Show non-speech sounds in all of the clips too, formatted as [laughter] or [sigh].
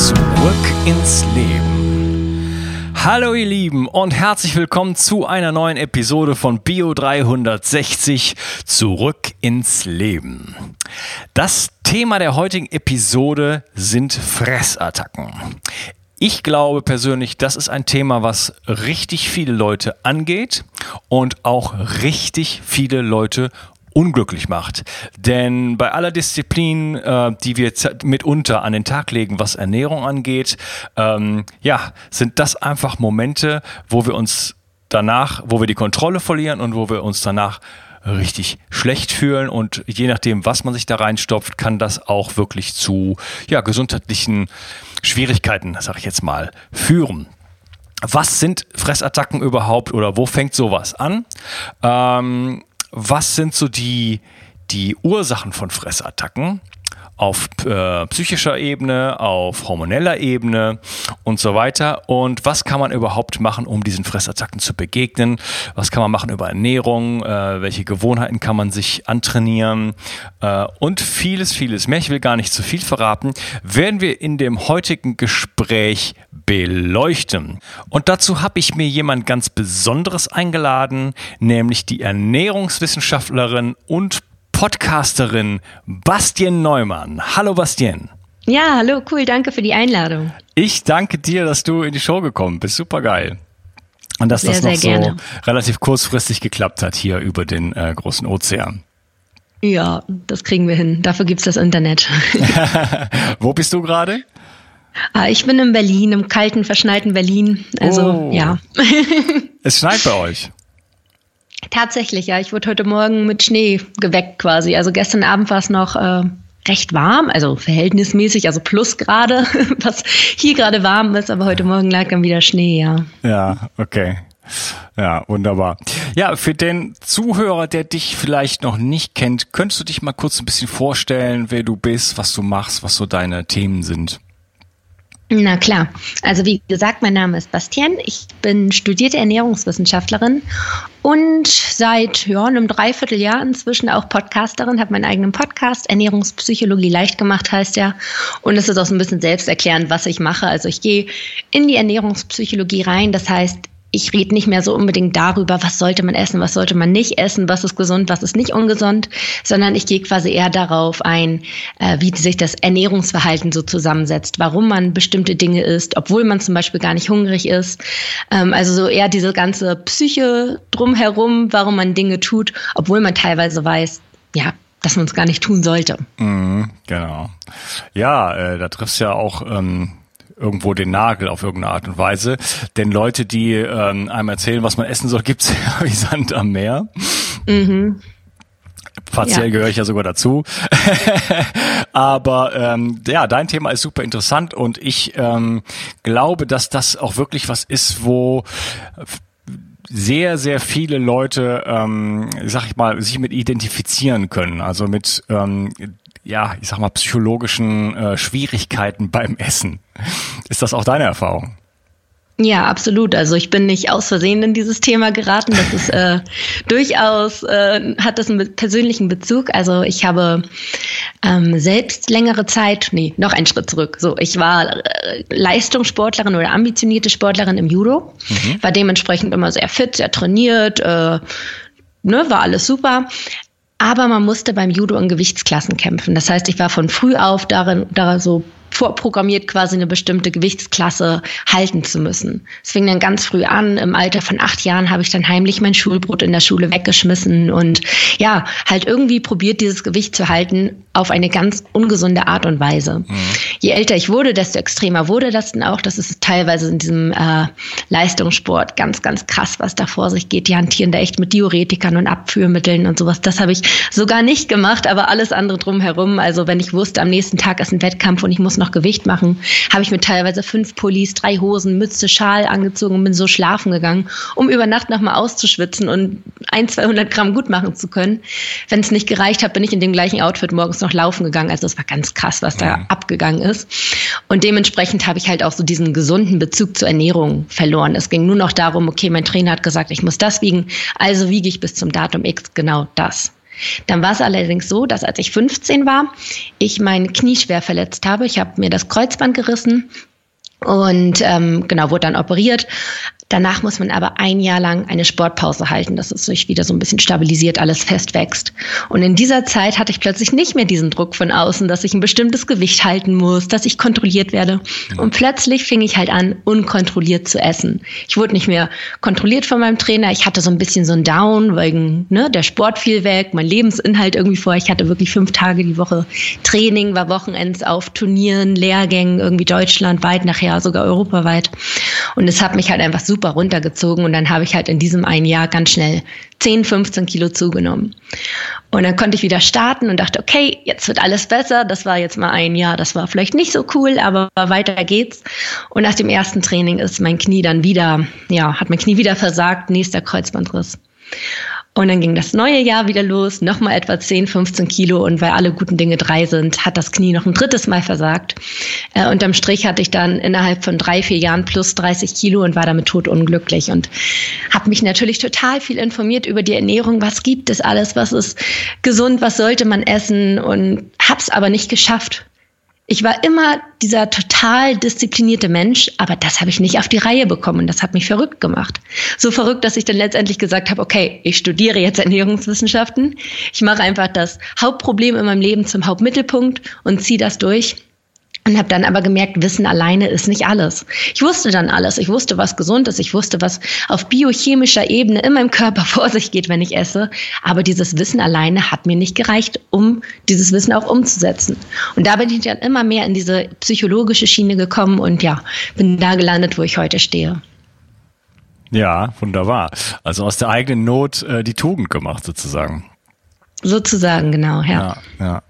Zurück ins Leben. Hallo ihr Lieben und herzlich willkommen zu einer neuen Episode von Bio 360 Zurück ins Leben. Das Thema der heutigen Episode sind Fressattacken. Ich glaube persönlich, das ist ein Thema, was richtig viele Leute angeht und auch richtig viele Leute unglücklich macht. Denn bei aller Disziplin, äh, die wir mitunter an den Tag legen, was Ernährung angeht, ähm, ja, sind das einfach Momente, wo wir uns danach, wo wir die Kontrolle verlieren und wo wir uns danach richtig schlecht fühlen und je nachdem, was man sich da reinstopft, kann das auch wirklich zu ja, gesundheitlichen Schwierigkeiten, sag ich jetzt mal, führen. Was sind Fressattacken überhaupt oder wo fängt sowas an? Ähm, was sind so die, die Ursachen von Fressattacken? Auf äh, psychischer Ebene, auf hormoneller Ebene und so weiter. Und was kann man überhaupt machen, um diesen Fressattacken zu begegnen? Was kann man machen über Ernährung? Äh, welche Gewohnheiten kann man sich antrainieren? Äh, und vieles, vieles mehr. Ich will gar nicht zu viel verraten. Werden wir in dem heutigen Gespräch beleuchten. Und dazu habe ich mir jemand ganz Besonderes eingeladen, nämlich die Ernährungswissenschaftlerin und Podcasterin Bastien Neumann. Hallo Bastien. Ja, hallo, cool, danke für die Einladung. Ich danke dir, dass du in die Show gekommen bist. Super geil. Und dass sehr, das noch so gerne. relativ kurzfristig geklappt hat hier über den äh, großen Ozean. Ja, das kriegen wir hin. Dafür gibt es das Internet. [laughs] [laughs] Wo bist du gerade? Ah, ich bin in Berlin, im kalten, verschneiten Berlin. Also, oh. ja. [laughs] es schneit bei euch. Tatsächlich, ja. Ich wurde heute Morgen mit Schnee geweckt quasi. Also gestern Abend war es noch äh, recht warm, also verhältnismäßig, also plus gerade, [laughs] was hier gerade warm ist, aber heute Morgen lag dann wieder Schnee, ja. Ja, okay. Ja, wunderbar. Ja, für den Zuhörer, der dich vielleicht noch nicht kennt, könntest du dich mal kurz ein bisschen vorstellen, wer du bist, was du machst, was so deine Themen sind? Na klar. Also wie gesagt, mein Name ist Bastian. Ich bin studierte Ernährungswissenschaftlerin und seit ja, einem Dreivierteljahr inzwischen auch Podcasterin, habe meinen eigenen Podcast, Ernährungspsychologie leicht gemacht heißt ja. Und es ist auch so ein bisschen selbsterklärend, was ich mache. Also ich gehe in die Ernährungspsychologie rein. Das heißt, ich rede nicht mehr so unbedingt darüber, was sollte man essen, was sollte man nicht essen, was ist gesund, was ist nicht ungesund, sondern ich gehe quasi eher darauf ein, äh, wie sich das Ernährungsverhalten so zusammensetzt, warum man bestimmte Dinge isst, obwohl man zum Beispiel gar nicht hungrig ist. Ähm, also so eher diese ganze Psyche drumherum, warum man Dinge tut, obwohl man teilweise weiß, ja, dass man es gar nicht tun sollte. Mhm, genau. Ja, äh, da triffst ja auch ähm, irgendwo den Nagel auf irgendeine Art und Weise. Denn Leute, die ähm, einem erzählen, was man essen soll, gibt's [laughs] ja wie Sand am Meer. Mhm. Partiell ja. gehöre ich ja sogar dazu. [laughs] Aber ähm, ja, dein Thema ist super interessant und ich ähm, glaube, dass das auch wirklich was ist, wo sehr, sehr viele Leute, ähm, sag ich mal, sich mit identifizieren können. Also mit ähm, ja, ich sag mal, psychologischen äh, Schwierigkeiten beim Essen. Ist das auch deine Erfahrung? Ja, absolut. Also ich bin nicht aus Versehen in dieses Thema geraten. Das ist äh, [laughs] durchaus, äh, hat das einen persönlichen Bezug. Also ich habe ähm, selbst längere Zeit, nee, noch einen Schritt zurück. So, ich war äh, Leistungssportlerin oder ambitionierte Sportlerin im Judo, mhm. war dementsprechend immer sehr fit, sehr trainiert, äh, ne, war alles super. Aber man musste beim Judo in Gewichtsklassen kämpfen. Das heißt, ich war von früh auf darin, darin so vorprogrammiert, quasi eine bestimmte Gewichtsklasse halten zu müssen. Es fing dann ganz früh an. Im Alter von acht Jahren habe ich dann heimlich mein Schulbrot in der Schule weggeschmissen und ja, halt irgendwie probiert, dieses Gewicht zu halten auf eine ganz ungesunde Art und Weise. Mhm. je älter ich wurde, desto extremer wurde das dann auch. Das ist teilweise in diesem äh, Leistungssport ganz, ganz krass, was da vor sich geht. Die hantieren da echt mit Diuretikern und Abführmitteln und sowas. Das habe ich sogar nicht gemacht, aber alles andere drumherum. Also wenn ich wusste, am nächsten Tag ist ein Wettkampf und ich muss noch Gewicht machen, habe ich mir teilweise fünf Pullis, drei Hosen, Mütze, Schal angezogen und bin so schlafen gegangen, um über Nacht nochmal auszuschwitzen und ein, 200 Gramm gut machen zu können. Wenn es nicht gereicht hat, bin ich in dem gleichen Outfit morgens noch laufen gegangen. Also es war ganz krass, was da mhm. abgegangen ist. Und dementsprechend habe ich halt auch so diesen gesunden Bezug zur Ernährung verloren. Es ging nur noch darum, okay, mein Trainer hat gesagt, ich muss das wiegen, also wiege ich bis zum Datum X genau das. Dann war es allerdings so, dass als ich 15 war, ich mein Knie schwer verletzt habe. Ich habe mir das Kreuzband gerissen, und ähm, genau wurde dann operiert, Danach muss man aber ein Jahr lang eine Sportpause halten, dass es sich wieder so ein bisschen stabilisiert, alles fest wächst. Und in dieser Zeit hatte ich plötzlich nicht mehr diesen Druck von außen, dass ich ein bestimmtes Gewicht halten muss, dass ich kontrolliert werde. Und plötzlich fing ich halt an, unkontrolliert zu essen. Ich wurde nicht mehr kontrolliert von meinem Trainer. Ich hatte so ein bisschen so ein Down, wegen ne, der Sport fiel weg, mein Lebensinhalt irgendwie vor. Ich hatte wirklich fünf Tage die Woche Training, war Wochenends auf Turnieren, Lehrgängen, irgendwie deutschlandweit, nachher sogar europaweit. Und es hat mich halt einfach super super runtergezogen und dann habe ich halt in diesem einen Jahr ganz schnell 10, 15 Kilo zugenommen. Und dann konnte ich wieder starten und dachte, okay, jetzt wird alles besser. Das war jetzt mal ein Jahr, das war vielleicht nicht so cool, aber weiter geht's. Und nach dem ersten Training ist mein Knie dann wieder, ja, hat mein Knie wieder versagt, nächster Kreuzbandriss. Und dann ging das neue Jahr wieder los, nochmal etwa 10, 15 Kilo. Und weil alle guten Dinge drei sind, hat das Knie noch ein drittes Mal versagt. Äh, unterm Strich hatte ich dann innerhalb von drei, vier Jahren plus 30 Kilo und war damit totunglücklich. Und habe mich natürlich total viel informiert über die Ernährung. Was gibt es alles? Was ist gesund? Was sollte man essen? Und habe es aber nicht geschafft, ich war immer dieser total disziplinierte Mensch, aber das habe ich nicht auf die Reihe bekommen. Das hat mich verrückt gemacht. So verrückt, dass ich dann letztendlich gesagt habe, okay, ich studiere jetzt Ernährungswissenschaften. Ich mache einfach das Hauptproblem in meinem Leben zum Hauptmittelpunkt und ziehe das durch. Und habe dann aber gemerkt, Wissen alleine ist nicht alles. Ich wusste dann alles. Ich wusste, was gesund ist. Ich wusste, was auf biochemischer Ebene in meinem Körper [laughs] vor sich geht, wenn ich esse. Aber dieses Wissen alleine hat mir nicht gereicht, um dieses Wissen auch umzusetzen. Und da bin ich dann immer mehr in diese psychologische Schiene gekommen und ja, bin da gelandet, wo ich heute stehe. Ja, wunderbar. Also aus der eigenen Not äh, die Tugend gemacht sozusagen. Sozusagen, genau, ja. Ja,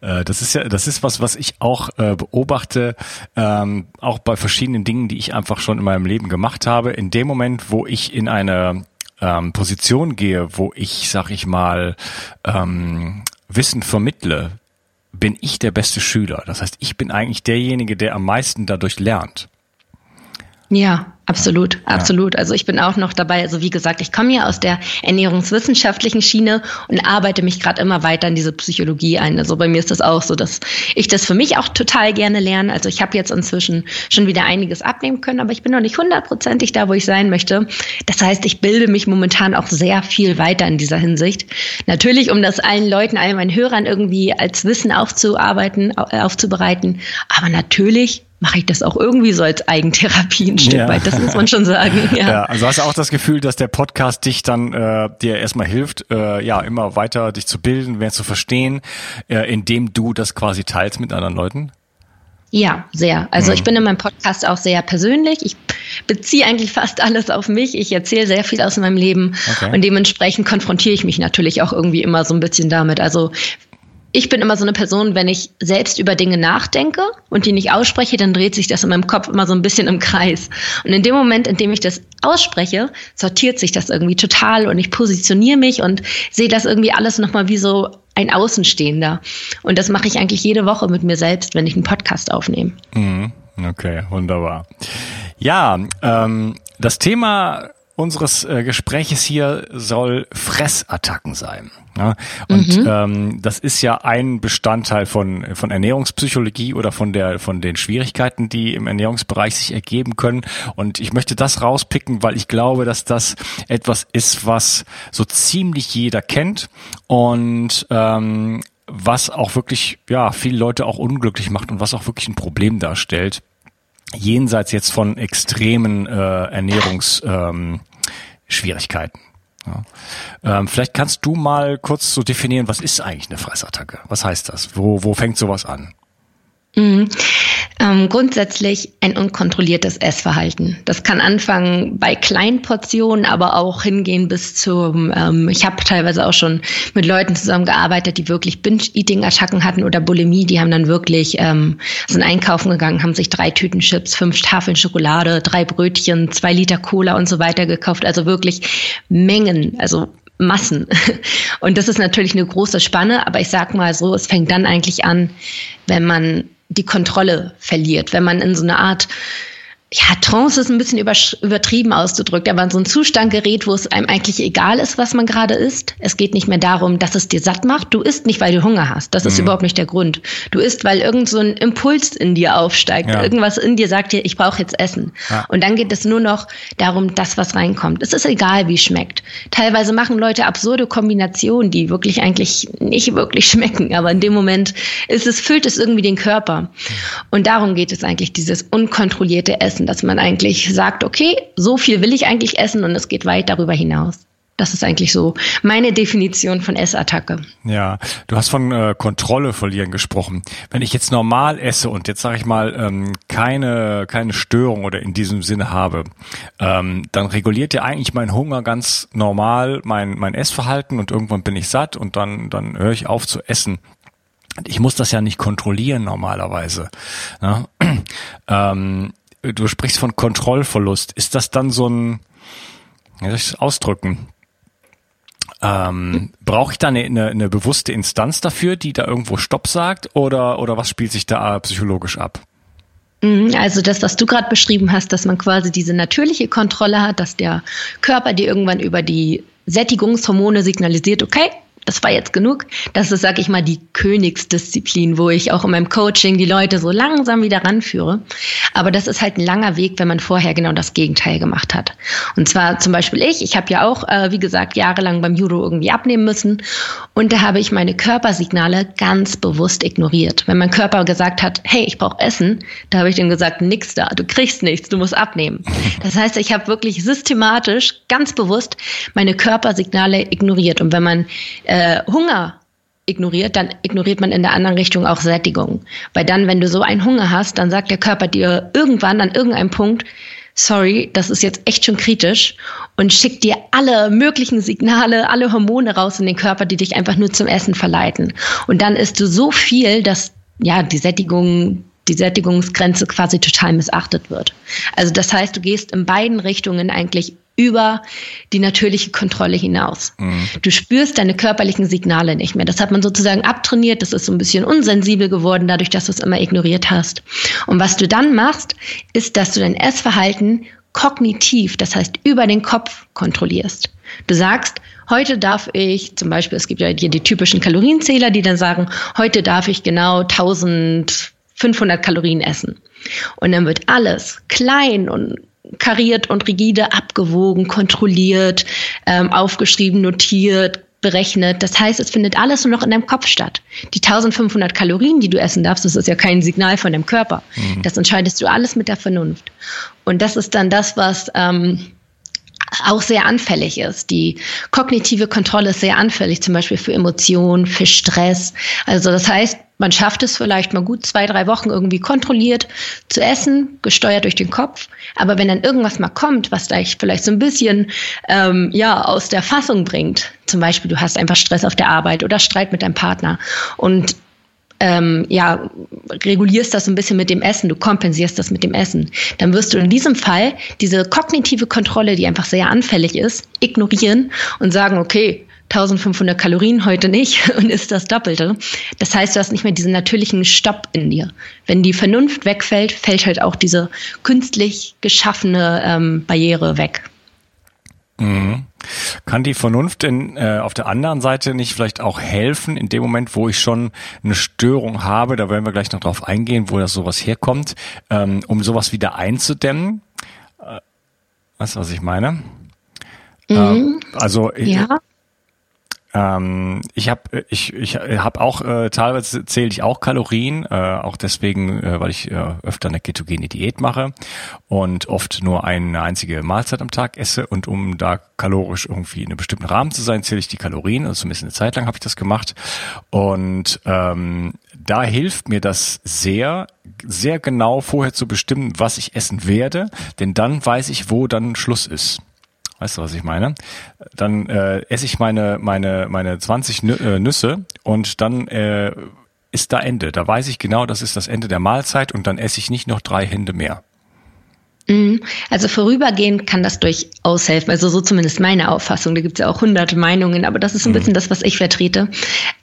ja. Äh, das ist ja, das ist was, was ich auch äh, beobachte, ähm, auch bei verschiedenen Dingen, die ich einfach schon in meinem Leben gemacht habe. In dem Moment, wo ich in eine ähm, Position gehe, wo ich, sag ich mal, ähm, Wissen vermittle, bin ich der beste Schüler. Das heißt, ich bin eigentlich derjenige, der am meisten dadurch lernt. Ja, absolut, absolut. Also ich bin auch noch dabei. Also wie gesagt, ich komme ja aus der ernährungswissenschaftlichen Schiene und arbeite mich gerade immer weiter in diese Psychologie ein. Also bei mir ist das auch so, dass ich das für mich auch total gerne lerne. Also ich habe jetzt inzwischen schon wieder einiges abnehmen können, aber ich bin noch nicht hundertprozentig da, wo ich sein möchte. Das heißt, ich bilde mich momentan auch sehr viel weiter in dieser Hinsicht. Natürlich, um das allen Leuten, allen meinen Hörern irgendwie als Wissen aufzuarbeiten, aufzubereiten. Aber natürlich mache ich das auch irgendwie so als Eigentherapie ein Stück ja. weit. Das muss man schon sagen. [laughs] Ja. ja, also hast du auch das Gefühl, dass der Podcast dich dann äh, dir erstmal hilft, äh, ja, immer weiter dich zu bilden, mehr zu verstehen, äh, indem du das quasi teilst mit anderen Leuten? Ja, sehr. Also mhm. ich bin in meinem Podcast auch sehr persönlich. Ich beziehe eigentlich fast alles auf mich. Ich erzähle sehr viel aus meinem Leben okay. und dementsprechend konfrontiere ich mich natürlich auch irgendwie immer so ein bisschen damit. Also ich bin immer so eine Person, wenn ich selbst über Dinge nachdenke und die nicht ausspreche, dann dreht sich das in meinem Kopf immer so ein bisschen im Kreis. Und in dem Moment, in dem ich das ausspreche, sortiert sich das irgendwie total und ich positioniere mich und sehe das irgendwie alles nochmal wie so ein Außenstehender. Und das mache ich eigentlich jede Woche mit mir selbst, wenn ich einen Podcast aufnehme. Mhm. Okay, wunderbar. Ja, ähm, das Thema unseres äh, Gespräches hier soll Fressattacken sein. Ja? Und mhm. ähm, das ist ja ein Bestandteil von, von Ernährungspsychologie oder von, der, von den Schwierigkeiten, die im Ernährungsbereich sich ergeben können. Und ich möchte das rauspicken, weil ich glaube, dass das etwas ist, was so ziemlich jeder kennt und ähm, was auch wirklich ja viele Leute auch unglücklich macht und was auch wirklich ein Problem darstellt jenseits jetzt von extremen äh, Ernährungs ähm, Schwierigkeiten. Ja. Ähm, vielleicht kannst du mal kurz so definieren, was ist eigentlich eine Fressattacke? Was heißt das? Wo, wo fängt sowas an? Mhm. Ähm, grundsätzlich ein unkontrolliertes Essverhalten. Das kann anfangen bei kleinen Portionen, aber auch hingehen bis zum, ähm, ich habe teilweise auch schon mit Leuten zusammengearbeitet, die wirklich Binge-Eating-Attacken hatten oder Bulimie, die haben dann wirklich, ähm, sind einkaufen gegangen, haben sich drei Tüten Chips, fünf Tafeln Schokolade, drei Brötchen, zwei Liter Cola und so weiter gekauft. Also wirklich Mengen, also Massen. [laughs] Und das ist natürlich eine große Spanne, aber ich sag mal so, es fängt dann eigentlich an, wenn man die Kontrolle verliert, wenn man in so eine Art ja, Trance ist ein bisschen übertrieben ausgedrückt, aber in so ein Zustand gerät, wo es einem eigentlich egal ist, was man gerade isst. Es geht nicht mehr darum, dass es dir satt macht. Du isst nicht, weil du Hunger hast. Das ist mhm. überhaupt nicht der Grund. Du isst, weil irgend so ein Impuls in dir aufsteigt. Ja. Irgendwas in dir sagt dir, ich brauche jetzt Essen. Ja. Und dann geht es nur noch darum, das, was reinkommt. Es ist egal, wie es schmeckt. Teilweise machen Leute absurde Kombinationen, die wirklich eigentlich nicht wirklich [laughs] schmecken. Aber in dem Moment ist es, füllt es irgendwie den Körper. Und darum geht es eigentlich, dieses unkontrollierte Essen essen, dass man eigentlich sagt, okay, so viel will ich eigentlich essen und es geht weit darüber hinaus. Das ist eigentlich so meine Definition von Essattacke. Ja, du hast von äh, Kontrolle verlieren gesprochen. Wenn ich jetzt normal esse und jetzt sage ich mal ähm, keine keine Störung oder in diesem Sinne habe, ähm, dann reguliert ja eigentlich mein Hunger ganz normal mein mein Essverhalten und irgendwann bin ich satt und dann dann höre ich auf zu essen. Ich muss das ja nicht kontrollieren normalerweise. Ne? [clears throat] ähm, du sprichst von Kontrollverlust. Ist das dann so ein, wie soll ich das ausdrücken? Ähm, Brauche ich da eine, eine, eine bewusste Instanz dafür, die da irgendwo Stopp sagt, oder, oder was spielt sich da psychologisch ab? Mhm, also das, was du gerade beschrieben hast, dass man quasi diese natürliche Kontrolle hat, dass der Körper dir irgendwann über die Sättigungshormone signalisiert, okay, das war jetzt genug. Das ist, sag ich mal, die Königsdisziplin, wo ich auch in meinem Coaching die Leute so langsam wieder ranführe. Aber das ist halt ein langer Weg, wenn man vorher genau das Gegenteil gemacht hat. Und zwar zum Beispiel ich. Ich habe ja auch, äh, wie gesagt, jahrelang beim Judo irgendwie abnehmen müssen. Und da habe ich meine Körpersignale ganz bewusst ignoriert. Wenn mein Körper gesagt hat, hey, ich brauche Essen, da habe ich dem gesagt, nix da, du kriegst nichts, du musst abnehmen. Das heißt, ich habe wirklich systematisch, ganz bewusst meine Körpersignale ignoriert. Und wenn man äh, Hunger ignoriert, dann ignoriert man in der anderen Richtung auch Sättigung. Weil dann, wenn du so einen Hunger hast, dann sagt der Körper dir irgendwann an irgendeinem Punkt, sorry, das ist jetzt echt schon kritisch und schickt dir alle möglichen Signale, alle Hormone raus in den Körper, die dich einfach nur zum Essen verleiten. Und dann isst du so viel, dass ja die Sättigung die Sättigungsgrenze quasi total missachtet wird. Also das heißt, du gehst in beiden Richtungen eigentlich über die natürliche Kontrolle hinaus. Mhm. Du spürst deine körperlichen Signale nicht mehr. Das hat man sozusagen abtrainiert. Das ist so ein bisschen unsensibel geworden, dadurch, dass du es immer ignoriert hast. Und was du dann machst, ist, dass du dein Essverhalten kognitiv, das heißt über den Kopf kontrollierst. Du sagst, heute darf ich, zum Beispiel, es gibt ja hier die typischen Kalorienzähler, die dann sagen, heute darf ich genau 1500 Kalorien essen. Und dann wird alles klein und kariert und rigide abgewogen, kontrolliert, ähm, aufgeschrieben, notiert, berechnet. Das heißt, es findet alles nur noch in deinem Kopf statt. Die 1500 Kalorien, die du essen darfst, das ist ja kein Signal von deinem Körper. Mhm. Das entscheidest du alles mit der Vernunft. Und das ist dann das, was ähm, auch sehr anfällig ist. Die kognitive Kontrolle ist sehr anfällig, zum Beispiel für Emotionen, für Stress. Also das heißt, man schafft es vielleicht mal gut zwei, drei Wochen irgendwie kontrolliert zu essen, gesteuert durch den Kopf. Aber wenn dann irgendwas mal kommt, was dich vielleicht so ein bisschen ähm, ja aus der Fassung bringt, zum Beispiel du hast einfach Stress auf der Arbeit oder Streit mit deinem Partner und ähm, ja, regulierst das ein bisschen mit dem Essen, du kompensierst das mit dem Essen, dann wirst du in diesem Fall diese kognitive Kontrolle, die einfach sehr anfällig ist, ignorieren und sagen, okay, 1500 Kalorien heute nicht [laughs] und ist das Doppelte. Das heißt, du hast nicht mehr diesen natürlichen Stopp in dir. Wenn die Vernunft wegfällt, fällt halt auch diese künstlich geschaffene ähm, Barriere weg. Mhm. Kann die Vernunft in, äh, auf der anderen Seite nicht vielleicht auch helfen, in dem Moment, wo ich schon eine Störung habe, da werden wir gleich noch drauf eingehen, wo das sowas herkommt, ähm, um sowas wieder einzudämmen? Äh, weißt du, was ich meine? Mhm. Äh, also ja. Ähm, ich habe ich, ich hab auch äh, teilweise zähle ich auch Kalorien, äh, auch deswegen, äh, weil ich äh, öfter eine ketogene Diät mache und oft nur eine einzige Mahlzeit am Tag esse und um da kalorisch irgendwie in einem bestimmten Rahmen zu sein, zähle ich die Kalorien, also zumindest eine Zeit lang habe ich das gemacht und ähm, da hilft mir das sehr, sehr genau vorher zu bestimmen, was ich essen werde, denn dann weiß ich, wo dann Schluss ist. Weißt du, was ich meine? Dann äh, esse ich meine, meine, meine 20 äh, Nüsse und dann äh, ist da Ende. Da weiß ich genau, das ist das Ende der Mahlzeit und dann esse ich nicht noch drei Hände mehr. Mhm. Also vorübergehend kann das durchaus helfen. Also so zumindest meine Auffassung. Da gibt es ja auch hunderte Meinungen, aber das ist ein mhm. bisschen das, was ich vertrete.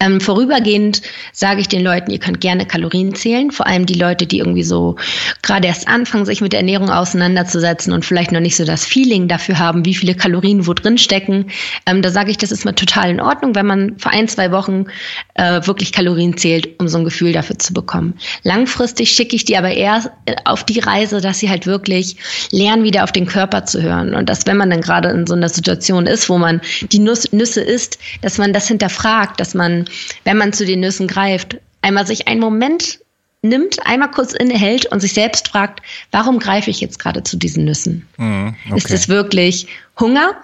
Ähm, vorübergehend sage ich den Leuten, ihr könnt gerne Kalorien zählen. Vor allem die Leute, die irgendwie so gerade erst anfangen, sich mit der Ernährung auseinanderzusetzen und vielleicht noch nicht so das Feeling dafür haben, wie viele Kalorien wo drin stecken. Ähm, da sage ich, das ist mal total in Ordnung, wenn man für ein, zwei Wochen äh, wirklich Kalorien zählt, um so ein Gefühl dafür zu bekommen. Langfristig schicke ich die aber eher auf die Reise, dass sie halt wirklich lernen, wieder auf den Körper zu hören. Und dass, wenn man dann gerade in so einer Situation ist, wo man die Nuss, Nüsse isst, dass man das hinterfragt, dass man, wenn man zu den Nüssen greift, einmal sich einen Moment nimmt, einmal kurz innehält und sich selbst fragt, warum greife ich jetzt gerade zu diesen Nüssen? Mm, okay. Ist es wirklich Hunger?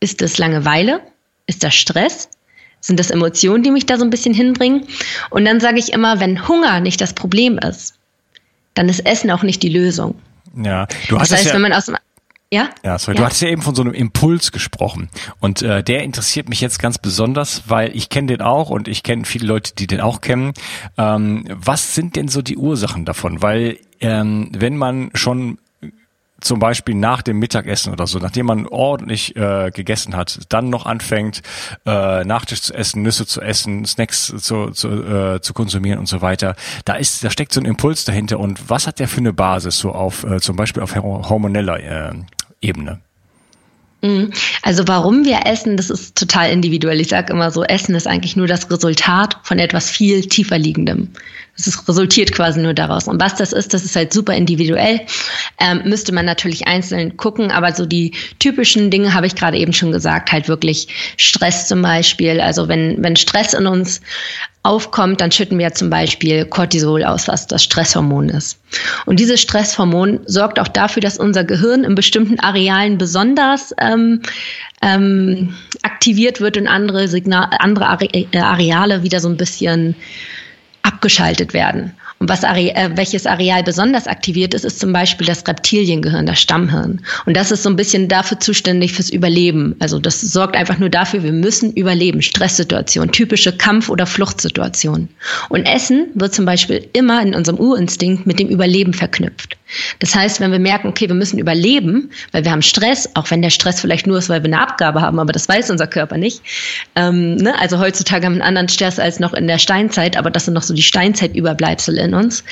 Ist es Langeweile? Ist das Stress? Sind das Emotionen, die mich da so ein bisschen hinbringen? Und dann sage ich immer, wenn Hunger nicht das Problem ist, dann ist Essen auch nicht die Lösung. Ja, du das heißt, ja, wenn man aus dem ja? Ja, sorry. Ja. Du hattest ja eben von so einem Impuls gesprochen. Und äh, der interessiert mich jetzt ganz besonders, weil ich kenne den auch und ich kenne viele Leute, die den auch kennen. Ähm, was sind denn so die Ursachen davon? Weil ähm, wenn man schon zum Beispiel nach dem Mittagessen oder so, nachdem man ordentlich äh, gegessen hat, dann noch anfängt, äh, Nachtisch zu essen, Nüsse zu essen, Snacks zu, zu, äh, zu konsumieren und so weiter. Da ist, da steckt so ein Impuls dahinter. Und was hat der für eine Basis so auf, äh, zum Beispiel auf hormoneller äh, Ebene? Mhm. Also warum wir essen, das ist total individuell. Ich sage immer so, Essen ist eigentlich nur das Resultat von etwas viel tiefer liegendem. Es resultiert quasi nur daraus. Und was das ist, das ist halt super individuell. Ähm, müsste man natürlich einzeln gucken, aber so die typischen Dinge habe ich gerade eben schon gesagt, halt wirklich Stress zum Beispiel. Also wenn, wenn Stress in uns aufkommt, dann schütten wir zum Beispiel Cortisol aus, was das Stresshormon ist. Und dieses Stresshormon sorgt auch dafür, dass unser Gehirn in bestimmten Arealen besonders ähm, ähm, aktiviert wird und andere, Signal andere Areale wieder so ein bisschen abgeschaltet werden. Und was äh, welches Areal besonders aktiviert ist, ist zum Beispiel das Reptiliengehirn, das Stammhirn. Und das ist so ein bisschen dafür zuständig fürs Überleben. Also das sorgt einfach nur dafür, wir müssen überleben. Stresssituation, typische Kampf- oder Fluchtsituation. Und Essen wird zum Beispiel immer in unserem Urinstinkt mit dem Überleben verknüpft. Das heißt, wenn wir merken, okay, wir müssen überleben, weil wir haben Stress, auch wenn der Stress vielleicht nur ist, weil wir eine Abgabe haben, aber das weiß unser Körper nicht. Ähm, ne? Also heutzutage haben wir einen anderen Stress als noch in der Steinzeit, aber das sind noch so die Steinzeitüberbleibsel in uns.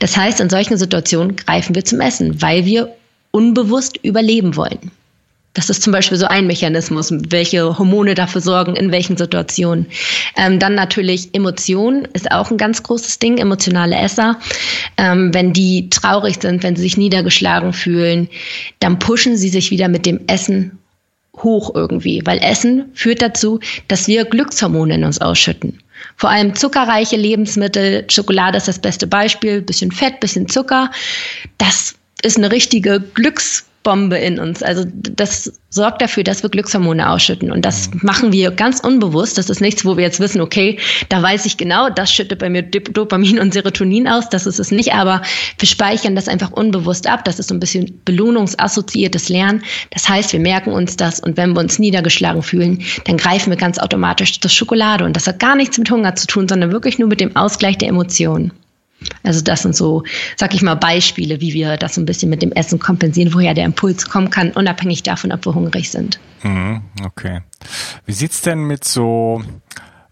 Das heißt, in solchen Situationen greifen wir zum Essen, weil wir unbewusst überleben wollen. Das ist zum Beispiel so ein Mechanismus, welche Hormone dafür sorgen, in welchen Situationen. Ähm, dann natürlich Emotionen ist auch ein ganz großes Ding, emotionale Esser. Ähm, wenn die traurig sind, wenn sie sich niedergeschlagen fühlen, dann pushen sie sich wieder mit dem Essen hoch irgendwie, weil Essen führt dazu, dass wir Glückshormone in uns ausschütten. Vor allem zuckerreiche Lebensmittel, Schokolade ist das beste Beispiel, bisschen Fett, bisschen Zucker. Das ist eine richtige Glücks Bombe in uns. Also das sorgt dafür, dass wir Glückshormone ausschütten. Und das mhm. machen wir ganz unbewusst. Das ist nichts, wo wir jetzt wissen, okay, da weiß ich genau, das schüttet bei mir Dopamin und Serotonin aus. Das ist es nicht. Aber wir speichern das einfach unbewusst ab. Das ist so ein bisschen belohnungsassoziiertes Lernen. Das heißt, wir merken uns das. Und wenn wir uns niedergeschlagen fühlen, dann greifen wir ganz automatisch zur Schokolade. Und das hat gar nichts mit Hunger zu tun, sondern wirklich nur mit dem Ausgleich der Emotionen. Also das sind so, sag ich mal, Beispiele, wie wir das ein bisschen mit dem Essen kompensieren, woher der Impuls kommen kann, unabhängig davon, ob wir hungrig sind. Mhm, okay. Wie sieht's denn mit so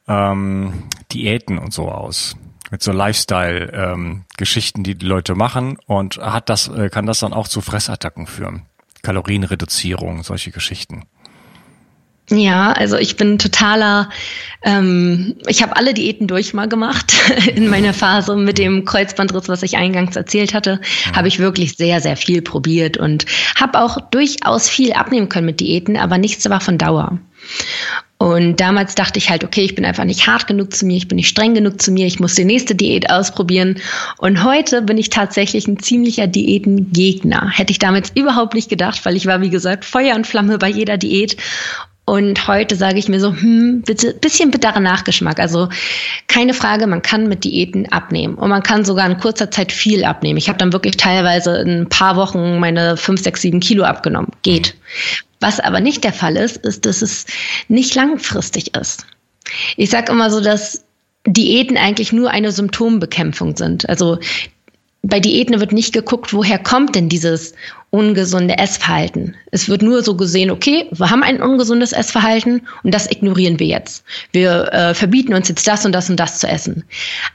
ähm, Diäten und so aus? Mit so Lifestyle-Geschichten, ähm, die die Leute machen und hat das, äh, kann das dann auch zu Fressattacken führen? Kalorienreduzierung, solche Geschichten. Ja, also ich bin totaler, ähm, ich habe alle Diäten durch mal gemacht [laughs] in meiner Phase mit dem Kreuzbandriss, was ich eingangs erzählt hatte, mhm. habe ich wirklich sehr, sehr viel probiert und habe auch durchaus viel abnehmen können mit Diäten, aber nichts war von Dauer. Und damals dachte ich halt, okay, ich bin einfach nicht hart genug zu mir, ich bin nicht streng genug zu mir, ich muss die nächste Diät ausprobieren. Und heute bin ich tatsächlich ein ziemlicher Diätengegner. Hätte ich damals überhaupt nicht gedacht, weil ich war, wie gesagt, Feuer und Flamme bei jeder Diät Und heute sage ich mir so, hm, bitte, bisschen bitterer Nachgeschmack. Also keine Frage, man kann mit Diäten abnehmen. Und man kann sogar in kurzer Zeit viel abnehmen. Ich habe dann wirklich teilweise in ein paar Wochen meine 5, 6, 7 Kilo abgenommen. Geht. Was aber nicht der Fall ist, ist, dass es nicht langfristig ist. Ich sage immer so, dass Diäten eigentlich nur eine Symptombekämpfung sind. Also bei Diäten wird nicht geguckt, woher kommt denn dieses ungesunde Essverhalten. Es wird nur so gesehen, okay, wir haben ein ungesundes Essverhalten und das ignorieren wir jetzt. Wir äh, verbieten uns jetzt das und das und das zu essen.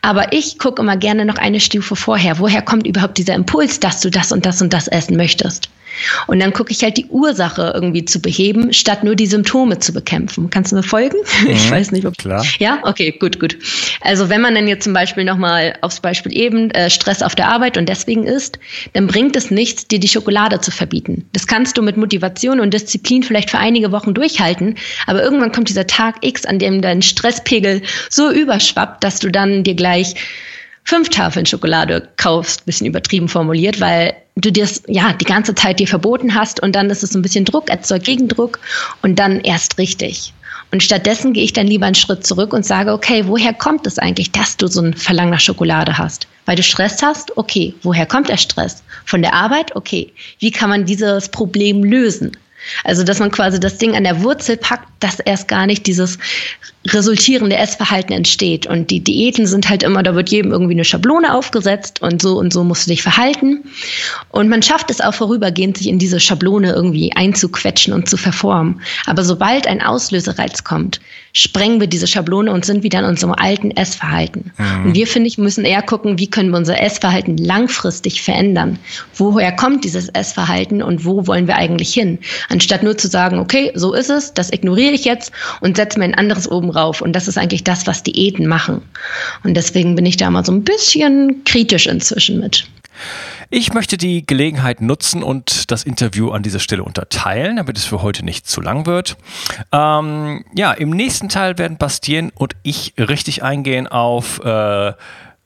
Aber ich gucke immer gerne noch eine Stufe vorher. Woher kommt überhaupt dieser Impuls, dass du das und das und das essen möchtest? Und dann gucke ich halt die Ursache irgendwie zu beheben, statt nur die Symptome zu bekämpfen. Kannst du mir folgen? [laughs] Mhm, ich weiß nicht, ob. Klar. Ja, okay, gut, gut. Also wenn man dann jetzt zum Beispiel nochmal aufs Beispiel eben äh, Stress auf der Arbeit und deswegen isst, dann bringt es nichts, dir die Schokolade zu verbieten. Das kannst du mit Motivation und Disziplin vielleicht für einige Wochen durchhalten, aber irgendwann kommt dieser Tag X, an dem dein Stresspegel so überschwappt, dass du dann dir gleich fünf Tafeln Schokolade kaufst, bisschen übertrieben formuliert, weil du dir ja die ganze Zeit dir verboten hast und dann ist es ein bisschen Druck, erzeugt Gegendruck und dann erst richtig. Und stattdessen gehe ich dann lieber einen Schritt zurück und sage, okay, woher kommt es eigentlich, dass du so ein Verlangen nach Schokolade hast? Weil du Stress hast? Okay, woher kommt der Stress? Von der Arbeit? Okay, wie kann man dieses Problem lösen? Also, dass man quasi das Ding an der Wurzel packt, dass erst gar nicht dieses resultierende Essverhalten entsteht. Und die Diäten sind halt immer, da wird jedem irgendwie eine Schablone aufgesetzt und so und so musst du dich verhalten. Und man schafft es auch vorübergehend, sich in diese Schablone irgendwie einzuquetschen und zu verformen. Aber sobald ein Auslösereiz kommt, sprengen wir diese Schablone und sind wieder in unserem alten Essverhalten. Mhm. Und wir, finde ich, müssen eher gucken, wie können wir unser Essverhalten langfristig verändern. Woher kommt dieses Essverhalten und wo wollen wir eigentlich hin? Anstatt nur zu sagen, okay, so ist es, das ignoriere ich jetzt und setze mir ein anderes oben rauf. Und das ist eigentlich das, was Diäten machen. Und deswegen bin ich da mal so ein bisschen kritisch inzwischen mit. Ich möchte die Gelegenheit nutzen und das Interview an dieser Stelle unterteilen, damit es für heute nicht zu lang wird. Ähm, ja, im nächsten Teil werden Bastien und ich richtig eingehen auf äh,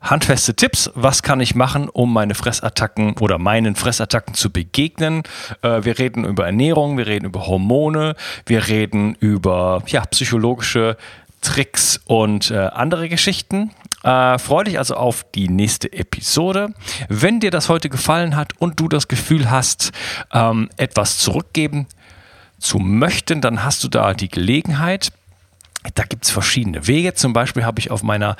handfeste Tipps. Was kann ich machen, um meine Fressattacken oder meinen Fressattacken zu begegnen? Äh, wir reden über Ernährung, wir reden über Hormone, wir reden über ja, psychologische Tricks und äh, andere Geschichten. Äh, freu dich also auf die nächste Episode. Wenn dir das heute gefallen hat und du das Gefühl hast, ähm, etwas zurückgeben zu möchten, dann hast du da die Gelegenheit. Da gibt es verschiedene Wege. Zum Beispiel habe ich auf meiner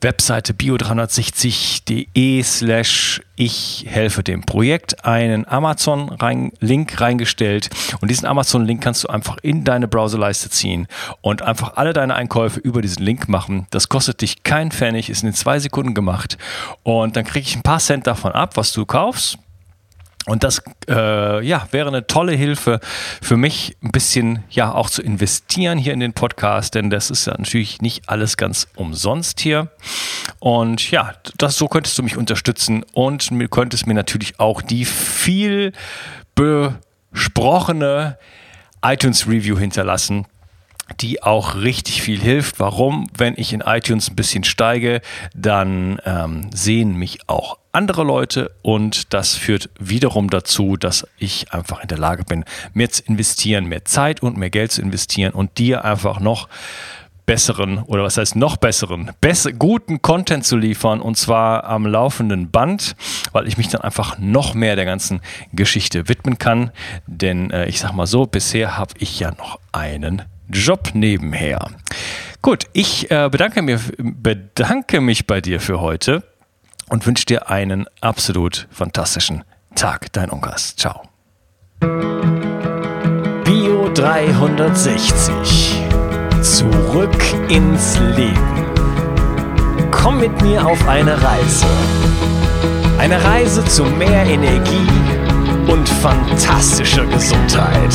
Webseite bio360.de slash ich helfe dem Projekt einen Amazon-Link reingestellt und diesen Amazon-Link kannst du einfach in deine Browserleiste ziehen und einfach alle deine Einkäufe über diesen Link machen. Das kostet dich keinen Pfennig, ist in zwei Sekunden gemacht und dann kriege ich ein paar Cent davon ab, was du kaufst und das äh, ja, wäre eine tolle Hilfe für mich, ein bisschen ja auch zu investieren hier in den Podcast, denn das ist ja natürlich nicht alles ganz umsonst hier. Und ja, das, so könntest du mich unterstützen und mir könntest mir natürlich auch die viel besprochene iTunes Review hinterlassen die auch richtig viel hilft. Warum? Wenn ich in iTunes ein bisschen steige, dann ähm, sehen mich auch andere Leute und das führt wiederum dazu, dass ich einfach in der Lage bin, mehr zu investieren, mehr Zeit und mehr Geld zu investieren und dir einfach noch besseren oder was heißt noch besseren, besser, guten Content zu liefern und zwar am laufenden Band, weil ich mich dann einfach noch mehr der ganzen Geschichte widmen kann. Denn äh, ich sag mal so, bisher habe ich ja noch einen Job nebenher. Gut, ich äh, bedanke, mir, bedanke mich bei dir für heute und wünsche dir einen absolut fantastischen Tag. Dein Ungas. Ciao. Bio 360. Zurück ins Leben. Komm mit mir auf eine Reise. Eine Reise zu mehr Energie und fantastischer Gesundheit.